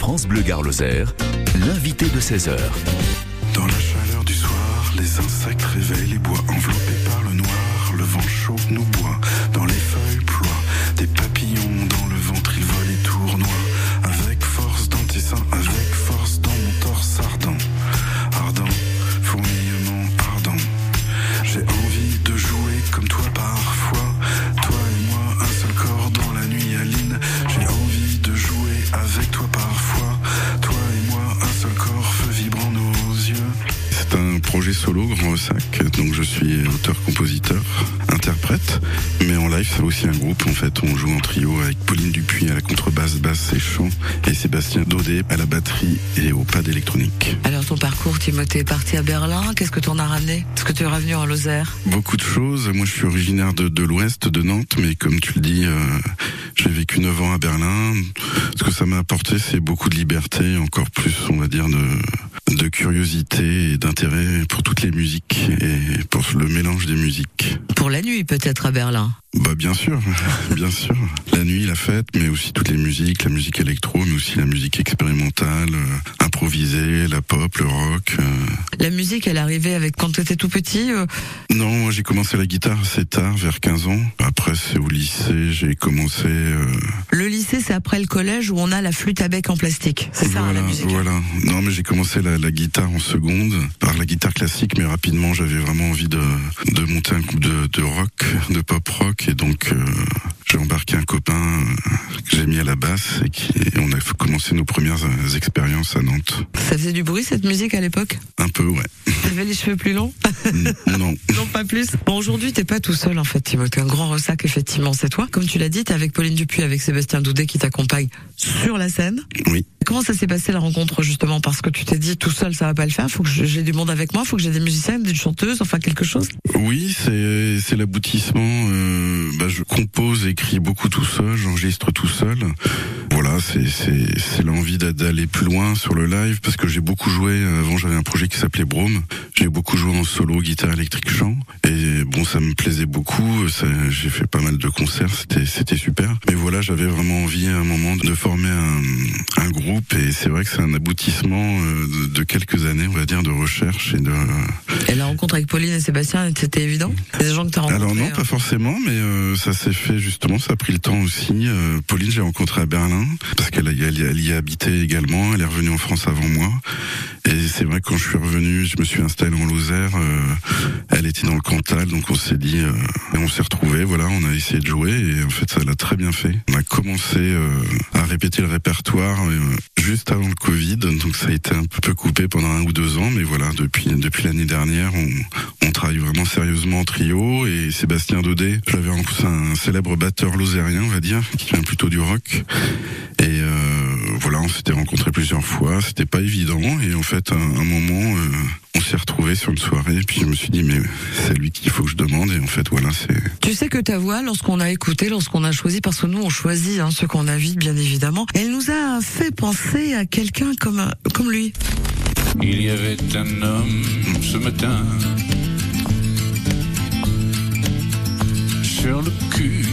France Bleu Gare Lozère, l'invité de 16h. Dans la chaleur du soir, les insectes réveillent les bois enveloppés par le noir. Le vent chaud nous boit, dans les feuilles ploient des papillons dans le ventre, ils volent et tournoient. Avec force d'antissin, avec force dans mon torse ardent. Ardent, fourmillement ardent. J'ai envie de jouer comme toi parfois. Toi et moi, un seul corps dans la nuit, Aline. J'ai envie de jouer avec toi parfois. Projet solo, Grand Sac. Donc je suis auteur-compositeur, interprète. Mais en live, c'est aussi un groupe. En fait, on joue en trio avec Pauline Dupuis à la contrebasse, basse et chant. Et Sébastien Daudet à la batterie et au pad électronique. Alors ton parcours, Timothée, est parti à Berlin. Qu'est-ce que tu en as ramené? Est-ce que tu es revenu en Lozère? Beaucoup de choses. Moi, je suis originaire de, de l'Ouest, de Nantes, mais comme tu le dis, euh, j'ai vécu 9 ans à Berlin. Ça m'a apporté, c'est beaucoup de liberté, encore plus, on va dire, de, de curiosité et d'intérêt pour toutes les musiques et pour le mélange des musiques. Pour la nuit peut-être à Berlin. Bah bien sûr, bien sûr. La nuit, la fête, mais aussi toutes les musiques, la musique électro, mais aussi la musique expérimentale, euh, improvisée, la pop, le rock. euh. La musique, elle arrivée avec quand tu étais tout petit. euh, Non, moi j'ai commencé la guitare assez tard, vers 15 ans. Après c'est au lycée, j'ai commencé. Le lycée, c'est après le collège où on a la flûte à bec en plastique. C'est ça, hein, voilà, la musique. voilà. Non, mais j'ai commencé la, la guitare en seconde par la guitare classique, mais rapidement j'avais vraiment envie de, de monter un groupe de, de rock, de pop rock, et donc euh, j'ai embarqué un copain euh, que j'ai mis à la basse et qui et on a commencé nos premières euh, expériences à Nantes. Ça faisait du bruit cette musique à l'époque? Un peu, ouais. T'avais les cheveux plus longs? Non. Non, pas plus. Bon, aujourd'hui, t'es pas tout seul, en fait, Timothée. Un grand ressac, effectivement, c'est toi. Comme tu l'as dit, t'es avec Pauline Dupuis, avec Sébastien Doudet qui t'accompagne sur la scène. Oui. Comment ça s'est passé la rencontre, justement? Parce que tu t'es dit, tout seul, ça va pas le faire. Faut que j'ai du monde avec moi. Faut que j'ai des musiciens, des chanteuses, enfin, quelque chose. Oui, c'est c'est l'aboutissement. euh, bah, je compose, écris beaucoup tout seul, j'enregistre tout seul. Voilà, c'est c'est c'est l'envie d'a- d'aller plus loin sur le live parce que j'ai beaucoup joué. Avant, j'avais un projet qui s'appelait Brome. J'ai beaucoup joué en solo, guitare électrique, chant. Et bon, ça me plaisait beaucoup. J'ai fait pas mal de concerts. C'était c'était super. Mais voilà, j'avais vraiment envie à un moment de former un un groupe. Et c'est vrai que c'est un aboutissement euh, de, de quelques années, on va dire, de recherche et de Et la rencontre avec Pauline et Sébastien, c'était évident? Des gens que t'as rencontrés. alors non, hein. pas forcément, mais euh, ça s'est fait justement, ça a pris le temps aussi. Euh, Pauline, j'ai rencontré à Berlin, parce qu'elle elle elle y a habité également, elle est revenue en France avant moi. Et c'est vrai que quand je suis revenu, je me suis installé en Lozère, euh, elle était dans le Cantal, donc on s'est dit, euh, et on s'est retrouvés, voilà, on a essayé de jouer, et en fait ça l'a très bien fait. On a commencé euh, à répéter le répertoire juste avant le Covid, donc ça a été un peu coupé pendant un ou deux ans, mais voilà, depuis, depuis l'année dernière, on, travaille vraiment sérieusement en trio et Sébastien Daudet, je l'avais rencontré un célèbre batteur lozérien, on va dire, qui vient plutôt du rock. Et euh, voilà, on s'était rencontrés plusieurs fois, c'était pas évident et en fait, à un, moment, euh, on s'est retrouvés sur une soirée et puis je me suis dit mais c'est lui qu'il faut que je demande et en fait voilà, c'est Tu sais que ta voix, lorsqu'on a écouté, lorsqu'on a choisi, parce que nous on choisit hein, ceux qu'on invite bien évidemment, elle nous a fait penser à quelqu'un comme comme lui. Il y avait un homme ce matin sur le cul.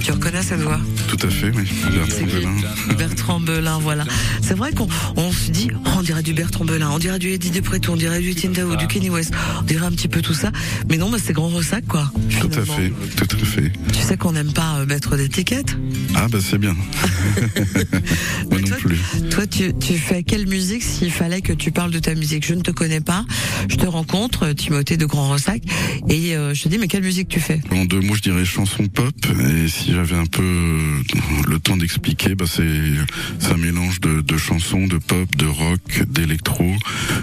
Tu reconnais cette voix? Tout à fait, oui. Bertrand Belin. Bertrand Belin, voilà. C'est vrai qu'on on se dit, oh, on dirait du Bertrand Belin, on dirait du Eddie Depreto, on dirait du Etienne Dao, du Kenny West, on dirait un petit peu tout ça. Mais non, bah, c'est grand ressac, quoi. Tout à fait, tout à fait. Tu sais qu'on n'aime pas euh, mettre d'étiquette. Ah bah c'est bien. Moi non toi, plus. Toi, tu, tu fais quelle musique s'il fallait que tu parles de ta musique? Je ne te connais pas. Je te rencontre, Timothée de Grand Ressac, et euh, je te dis, mais quelle musique tu fais? En deux mots, je dirais chanson pop. Et si j'avais un peu euh, le temps d'expliquer, bah c'est un mélange de, de chansons, de pop, de rock, d'électro,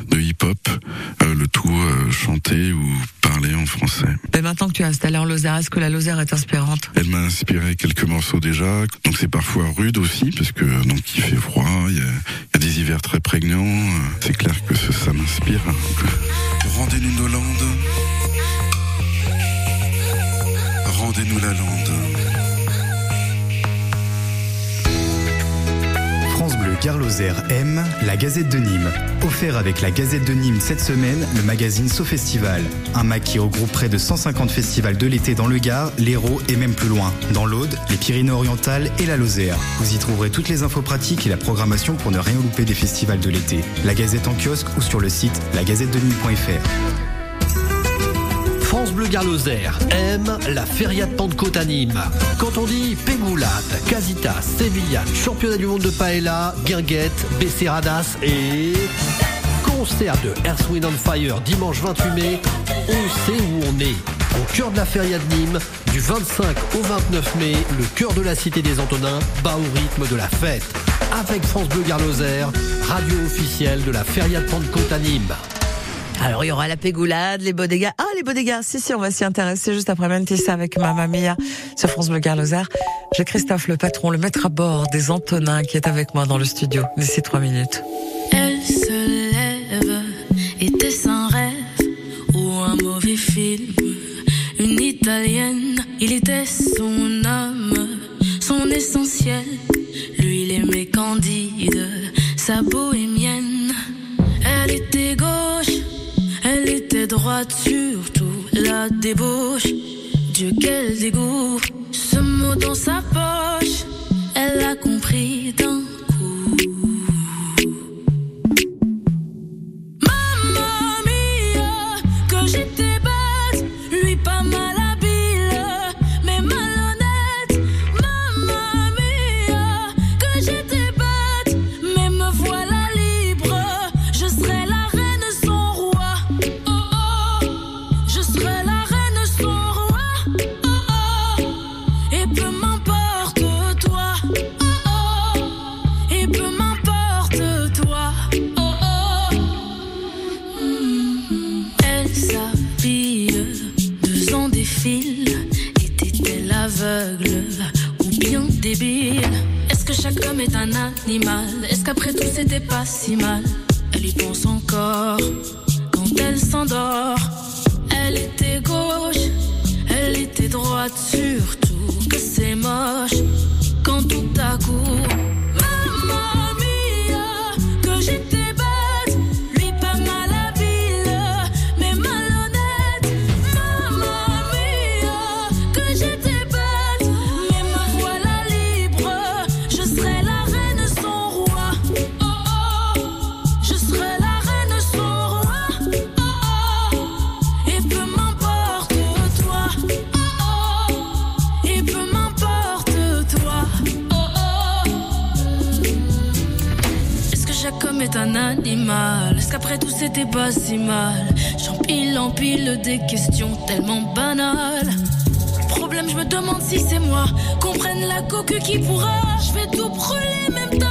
de hip-hop, euh, le tout euh, chanté ou parlé en français. Mais maintenant que tu es installé en Lozère, est-ce que la Lozère est inspirante? Elle m'a inspiré quelques morceaux déjà, donc c'est parfois rude aussi parce que donc il fait froid, il y a, il y a des hivers très prégnants. C'est clair que ça, ça m'inspire. Rendez-nous nos landes, rendez-nous la lande. France Bleu aime la Gazette de Nîmes. Offert avec la Gazette de Nîmes cette semaine, le magazine So Festival. Un mag qui regroupe près de 150 festivals de l'été dans le Gard, l'Hérault et même plus loin. Dans l'Aude, les Pyrénées-Orientales et la Lozère. Vous y trouverez toutes les infos pratiques et la programmation pour ne rien louper des festivals de l'été. La Gazette en kiosque ou sur le site lagazettenîmes.fr. France Bleu Garloser aime la Feria de Pentecôte à Nîmes. Quand on dit Pégoulade, Casitas, Sevilla, championnat du monde de paella, guinguette, Becerradas et concert de Earth, Wind on Fire dimanche 28 mai, on sait où on est. Au cœur de la Feria de Nîmes, du 25 au 29 mai, le cœur de la cité des Antonins bat au rythme de la fête. Avec France Bleu Garloser, radio officielle de la Feria de Pentecôte à Nîmes. Alors il y aura la pégoulade, les bodegas. Ah les bodegas, si si, on va s'y intéresser juste après Mentissa avec Mamma Mia sur France Bleu Garloser. J'ai Christophe le patron, le maître à bord des Antonins qui est avec moi dans le studio d'ici trois minutes. Elle se lève, était un rêve ou un mauvais film. Une italienne, il était son âme, son essentiel. Lui, il aimait Candide, sa bohémienne. Était droite, surtout la débauche. Dieu, quel dégoût, ce mot dans sa poche, elle a compris d'un Est-ce qu'après tout c'était pas si mal? C'était pas si mal J'empile, empile des questions tellement banales. Problème, je me demande si c'est moi. Comprenne la coque qui pourra. Je vais tout brûler, même ta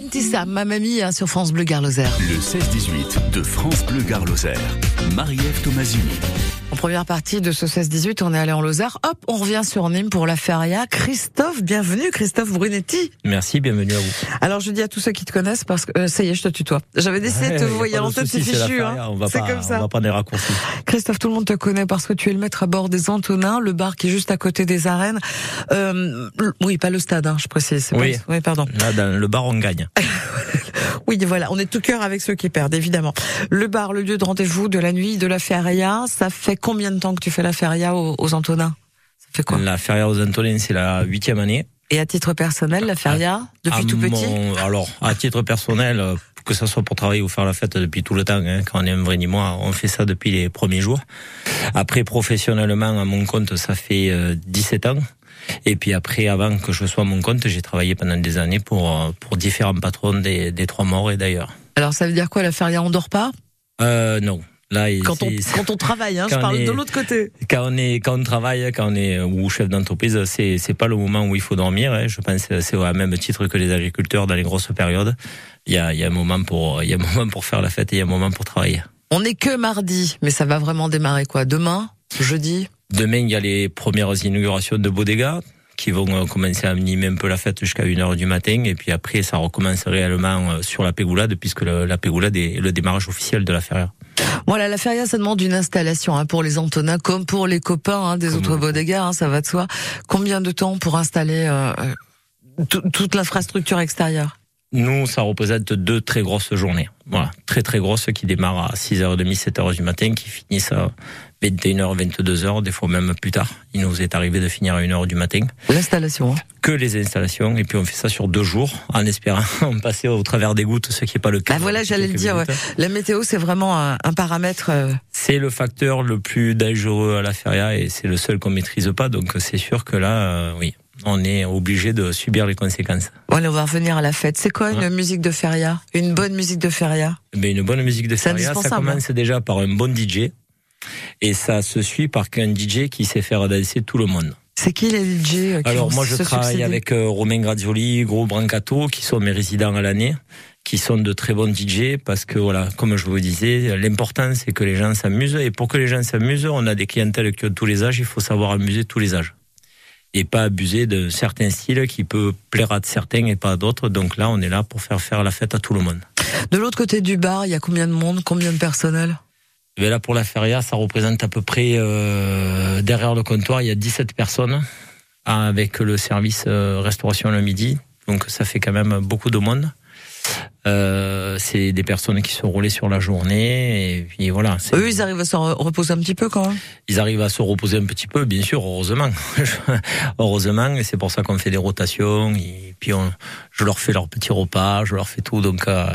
Mentissa, Mamma Mia sur France Bleu Garloser. Le 16-18 de France Bleu Garloser. Marie-Ève Tomasini. En première partie de ce 16-18, on est allé en Lozère. Hop, on revient sur Nîmes pour la feria. Christophe, bienvenue, Christophe Brunetti. Merci, bienvenue à vous. Alors je dis à tous ceux qui te connaissent parce que euh, ça y est, je te tutoie. J'avais décidé de te pas de longtemps, c'est fichu. Hein. On va C'est pas, comme on ça. va prendre des raccourcis. Christophe, tout le monde te connaît parce que tu es le maître à bord des Antonins, le bar qui est juste à côté des arènes. Euh, oui, pas le stade, hein, je précise. Oui. pas- oui, pardon. Là, dans le bar, on gagne. Oui, voilà, on est tout cœur avec ceux qui perdent, évidemment. Le bar, le lieu de rendez-vous de la nuit, de la feria, ça fait combien de temps que tu fais la feria aux, aux Antonins Ça fait quoi La feria aux Antolines, c'est la huitième année. Et à titre personnel, la feria, depuis À tout petit mon- Alors, à titre personnel, euh, que ça soit pour travailler ou faire la fête depuis tout le temps, hein, quand on est un vrai Nîmois, on fait ça depuis les premiers jours. Après, professionnellement, à mon compte, ça fait euh, 17 ans. Et puis après, avant que je sois à mon compte, j'ai travaillé pendant des années pour, euh, pour différents patrons des, des Trois Morts et d'ailleurs. Alors ça veut dire quoi la feria On dort pas? Euh, non. Là, Quand on, c'est- quand on travaille, hein, je parle est- de l'autre côté. quand on est quand on travaille, quand on est ou chef d'entreprise, c'est c'est pas le moment où il faut dormir. hein. Je pense que c'est au même titre que les agriculteurs dans les grosses périodes. Il y a il y a un moment pour il y a un moment pour faire la fête et il y a un moment pour travailler. On n'est que mardi, mais ça va vraiment démarrer quoi Demain Jeudi? Demain, il y a les premières inaugurations de Bodega qui vont euh, commencer à animer un peu la fête jusqu'à 1h du matin et puis après ça recommence réellement euh, sur la Pégoulade puisque la Pégoulade est le démarrage officiel de la feria. Voilà, la feria, ça demande une installation hein, pour les Antonins, comme pour les copains hein, des Comme autres bodegas, hein, ça va de soi. Combien de temps pour installer euh, euh, tout- toute l'infrastructure extérieure? Nous, ça représente deux très grosses journées. Voilà, très très grosses qui démarrent à 6h30, 7h du matin, qui finissent à 21h, 22h, des fois même plus tard. Il nous est arrivé de finir à 1h du matin. L'installation. hein. Que les installations, et puis on fait ça sur deux jours, en espérant passer au travers des gouttes, ce qui n'est pas le cas. Bah voilà, j'allais le dire. ouais. La météo, c'est vraiment un, un paramètre. euh, C'est le facteur le plus dangereux à la feria et c'est le seul qu'on maîtrise pas. Donc c'est sûr que là, euh, oui, on est obligé de subir les conséquences. Voilà, on va revenir à la fête. C'est quoi une musique de feria? Une bonne musique de feria? Mais une bonne musique de feria, ça commence déjà par un bon DJ et ça se suit par un DJ qui sait faire danser tout le monde. C'est qui les DJ euh, qui Alors moi je travaille succéder avec euh, Romain Grazioli, Gros Brancato, qui sont mes résidents à l'année, qui sont de très bons DJ parce que voilà, comme je vous disais, l'important c'est que les gens s'amusent et pour que les gens s'amusent, on a des clientèles qui ont tous les âges, il faut savoir amuser tous les âges et pas abuser de certains styles qui peut plaire à certains et pas à d'autres. Donc là, on est là pour faire faire la fête à tout le monde. De l'autre côté du bar, il y a combien de monde Combien de personnel? Et bien là, pour la feria, ça représente à peu près, euh, derrière le comptoir, il y a 17 personnes avec le service euh, restauration le midi. Donc ça fait quand même beaucoup de monde. Euh, c'est des personnes qui se roulaient sur la journée et puis voilà. Eux, ils arrivent à se re- reposer un petit peu quand même. ils arrivent à se reposer un petit peu, bien sûr, heureusement. heureusement, et c'est pour ça qu'on fait des rotations. Et puis on, je leur fais leur petit repas, je leur fais tout. Donc euh,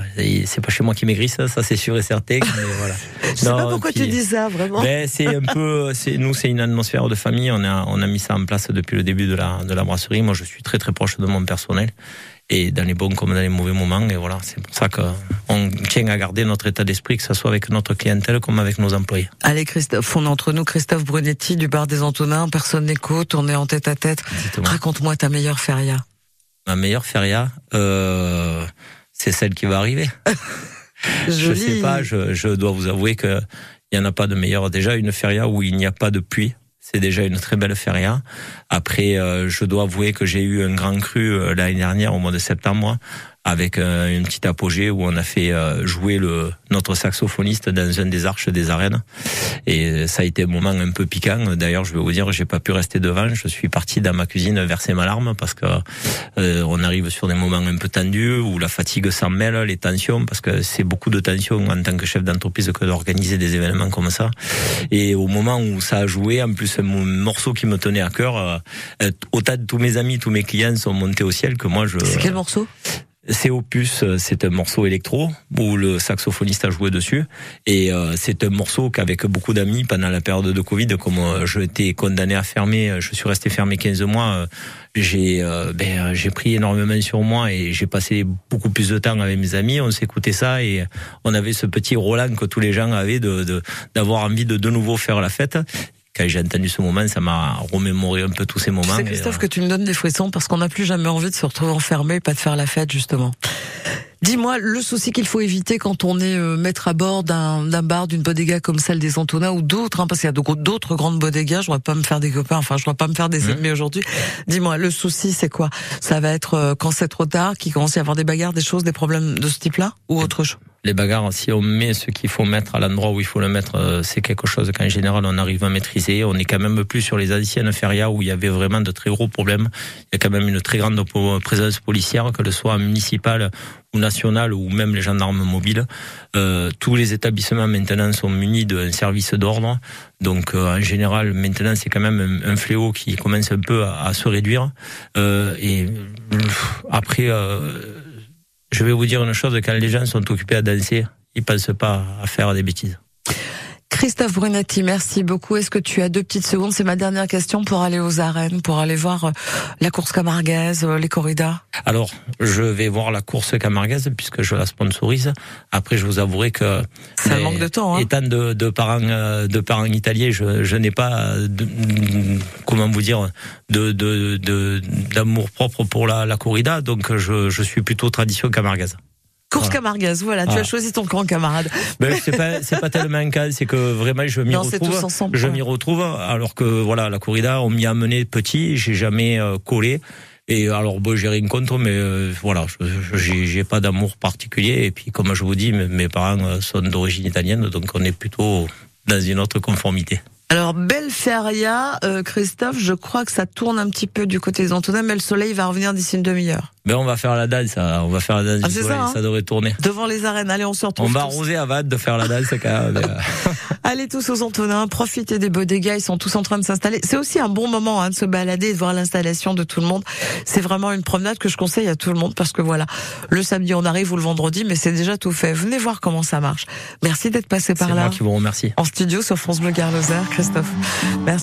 c'est pas chez moi qui maigrissent, ça c'est sûr et certain. Mais voilà. Je sais Non, pas pourquoi puis- tu dis ça, vraiment. ben, c'est un peu, nous, c'est une atmosphère de famille. On a, on a mis ça en place depuis le début de la, de la brasserie. Moi, je suis très très proche de mon personnel et dans les bons comme dans les mauvais moments. Et voilà, c'est pour ça qu'on tient à garder notre état d'esprit, que ce soit avec notre clientèle comme avec nos employés. Allez, Christophe, on est entre nous, Christophe Brunetti du bar des Antonins. Personne n'écoute, on est en tête à tête. Raconte-moi ta meilleure feria. Ma meilleure feria, euh, c'est celle qui va arriver. Je Joli. sais pas, je, je dois vous avouer que il y en a pas de meilleure. Déjà une feria où il n'y a pas de pluie, c'est déjà une très belle feria. Après, euh, je dois avouer que j'ai eu un grand cru euh, l'année dernière au mois de septembre avec euh, une petite apogée où on a fait euh, jouer le notre saxophoniste dans un des arches des arènes et ça a été un moment un peu piquant. D'ailleurs, je vais vous dire, j'ai pas pu rester devant. Je suis parti dans ma cuisine verser ma larme parce que euh, on arrive sur des moments un peu tendus où la fatigue s'en mêle, les tensions, parce que c'est beaucoup de tensions en tant que chef d'entreprise que d'organiser des événements comme ça. Et au moment où ça a joué, en plus un morceau qui me tenait à cœur, euh, autant de tous mes amis, tous mes clients sont montés au ciel que moi je. C'est quel morceau? C'est Opus, euh, c'est un morceau électro où le saxophoniste a joué dessus et euh, c'est un morceau qu'avec beaucoup d'amis pendant la période de Covid, comme euh, je été condamné à fermer, euh, je suis resté fermé 15 mois, j'ai ben, j'ai pris énormément sur moi et j'ai passé beaucoup plus de temps avec mes amis. On s'écoutait ça et on avait ce petit Roland que tous les gens avaient de- d'avoir envie de de nouveau faire la fête. Quand j'ai entendu ce moment, ça m'a remémoré un peu tous ces Tu moments. sais, et, Christophe, euh, que tu me donnes des frissons parce qu'on n'a plus jamais envie de se retrouver enfermé et pas de faire la fête, justement. Dis-moi, le souci qu'il faut éviter quand on est euh, maître à bord d'un bar, d'une bodega comme celle des Antonins ou d'autres, hein, parce qu'il y a d'autres grandes bodegas, je ne pas me faire des copains, enfin, je ne pas me faire des Mmh. ennemis aujourd'hui. Dis-moi, le souci, c'est quoi? Ça va être euh, quand c'est trop tard, qu'il commence à y avoir des bagarres, des choses, des problèmes de ce type-là ou autre chose? Les bagarres, si on met ce qu'il faut mettre à l'endroit où il faut le mettre, euh, c'est quelque chose qu'en général on arrive à maîtriser. On est quand même plus sur les anciennes férias où il y avait vraiment de très gros problèmes. Il y a quand même une très grande présence policière, que ce soit municipale ou nationale ou même les gendarmes mobiles. Euh, tous les établissements maintenant sont munis d'un service d'ordre. Donc euh, en général, maintenant c'est quand même un, fléau qui commence un peu à, se réduire. Euh, et euh, après. Je vais vous dire une chose, quand les gens sont occupés à danser, ils pensent pas à faire des bêtises. Christophe Brunetti, merci beaucoup. Est-ce que tu as deux petites secondes? C'est ma dernière question pour aller aux arènes, pour aller voir euh, la course camarguaise, euh, les corridas. Alors, je vais voir la course camarguaise puisque je la sponsorise. Après, je vous avouerai que ça manque de temps. Hein. Étant de, de parents euh, de parents italiens, je, je n'ai pas de, comment vous dire de d'amour propre pour la, la corrida, donc je, je suis plutôt tradition camarguaise. Course voilà. voilà. Tu as choisi ton camp, camarade. Ben, c'est pas, pas tellement un cas, c'est que vraiment je m'y retrouve. Ensemble, je m'y retrouve, alors que voilà, la corrida, on m'y a amené petit, j'ai jamais euh, collé. Et alors, bon, j'ai rien contre, mais euh, voilà, j'ai pas d'amour particulier. Et puis, comme je vous dis, mes parents euh, sont d'origine italienne, donc on est plutôt dans une autre conformité. Alors, belle feria, Christophe, je crois que ça tourne un petit peu du côté des Antonins, mais le soleil va revenir d'ici une demi-heure. Mais on va faire la danse, on va faire la danse ah, du soleil, ça, hein ça, devrait tourner. Devant les arènes, allez, on se retrouve. On va tous. arroser à Vade de faire la danse quand même. allez tous aux Antonins, profitez des beaux dégâts, ils sont tous en train de s'installer. C'est aussi un bon moment hein, de se balader et de voir l'installation de tout le monde. C'est vraiment une promenade que je conseille à tout le monde parce que voilà, le samedi on arrive ou le vendredi, mais c'est déjà tout fait. Venez voir comment ça marche. Merci d'être passé par là. C'est moi qui vous remercie. En studio sur France Bleu Garloser, Christophe. Merci.